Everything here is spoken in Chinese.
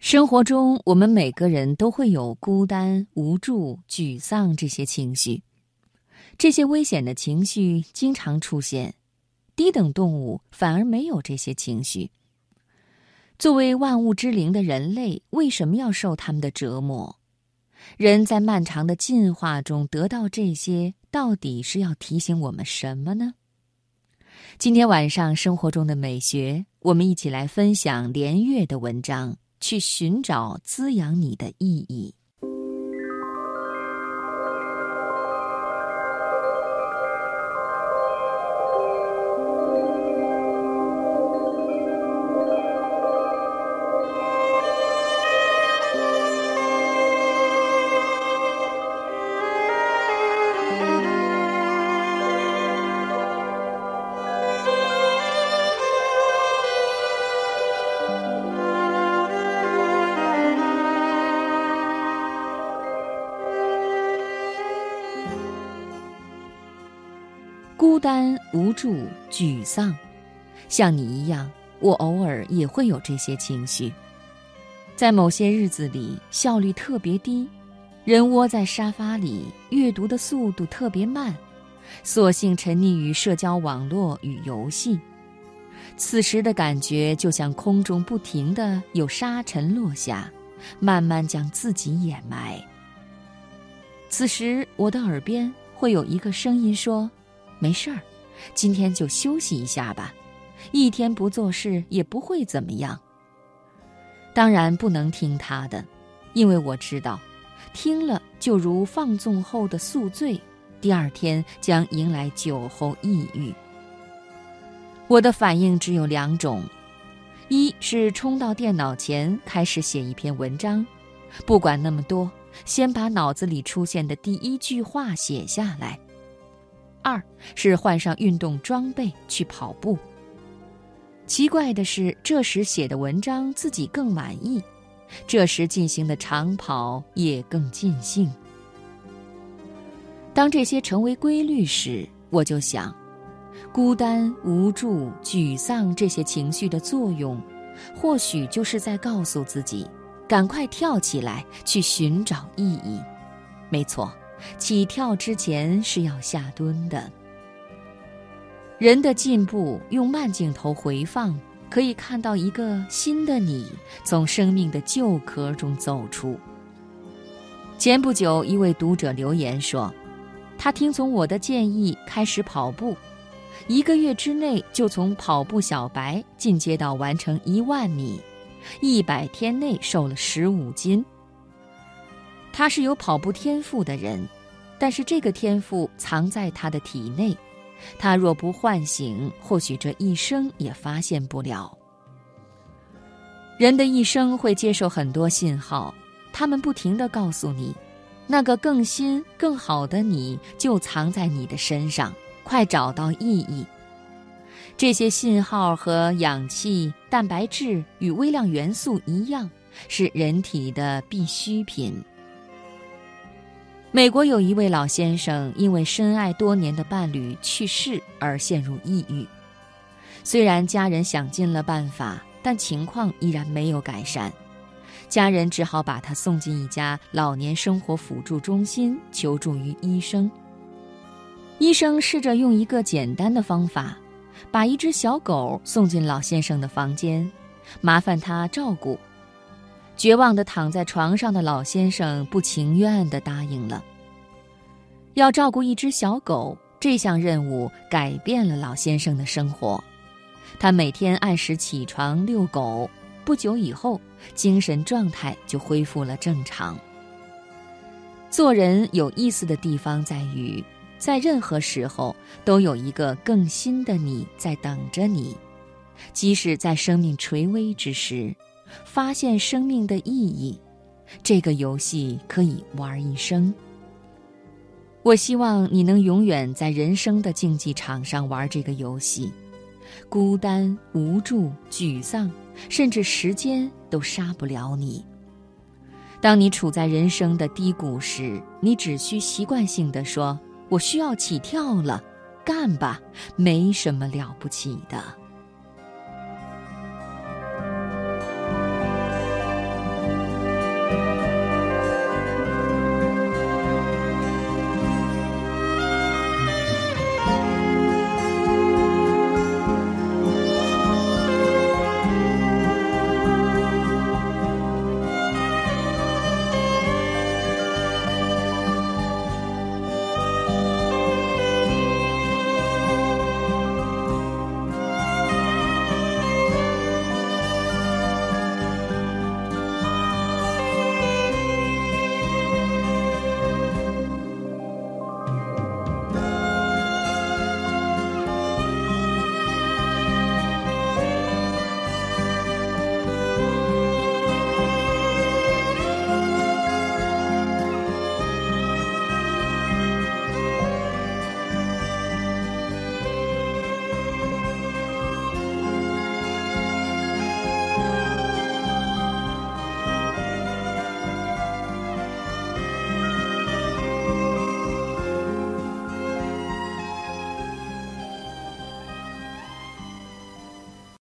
生活中，我们每个人都会有孤单、无助、沮丧这些情绪。这些危险的情绪经常出现，低等动物反而没有这些情绪。作为万物之灵的人类，为什么要受他们的折磨？人在漫长的进化中得到这些，到底是要提醒我们什么呢？今天晚上，生活中的美学，我们一起来分享连月的文章。去寻找滋养你的意义。孤单、无助、沮丧，像你一样，我偶尔也会有这些情绪。在某些日子里，效率特别低，人窝在沙发里，阅读的速度特别慢，索性沉溺于社交网络与游戏。此时的感觉就像空中不停的有沙尘落下，慢慢将自己掩埋。此时，我的耳边会有一个声音说。没事儿，今天就休息一下吧，一天不做事也不会怎么样。当然不能听他的，因为我知道，听了就如放纵后的宿醉，第二天将迎来酒后抑郁。我的反应只有两种：一是冲到电脑前开始写一篇文章，不管那么多，先把脑子里出现的第一句话写下来。二是换上运动装备去跑步。奇怪的是，这时写的文章自己更满意，这时进行的长跑也更尽兴。当这些成为规律时，我就想，孤单、无助、沮丧这些情绪的作用，或许就是在告诉自己，赶快跳起来去寻找意义。没错。起跳之前是要下蹲的。人的进步，用慢镜头回放，可以看到一个新的你从生命的旧壳中走出。前不久，一位读者留言说，他听从我的建议开始跑步，一个月之内就从跑步小白进阶到完成一万米，一百天内瘦了十五斤。他是有跑步天赋的人，但是这个天赋藏在他的体内，他若不唤醒，或许这一生也发现不了。人的一生会接受很多信号，他们不停地告诉你，那个更新、更好的你就藏在你的身上，快找到意义。这些信号和氧气、蛋白质与微量元素一样，是人体的必需品。美国有一位老先生，因为深爱多年的伴侣去世而陷入抑郁。虽然家人想尽了办法，但情况依然没有改善。家人只好把他送进一家老年生活辅助中心，求助于医生。医生试着用一个简单的方法，把一只小狗送进老先生的房间，麻烦他照顾。绝望地躺在床上的老先生不情愿地答应了。要照顾一只小狗，这项任务改变了老先生的生活。他每天按时起床遛狗，不久以后，精神状态就恢复了正常。做人有意思的地方在于，在任何时候都有一个更新的你在等着你，即使在生命垂危之时。发现生命的意义，这个游戏可以玩一生。我希望你能永远在人生的竞技场上玩这个游戏，孤单、无助、沮丧，甚至时间都杀不了你。当你处在人生的低谷时，你只需习惯性的说：“我需要起跳了，干吧，没什么了不起的。”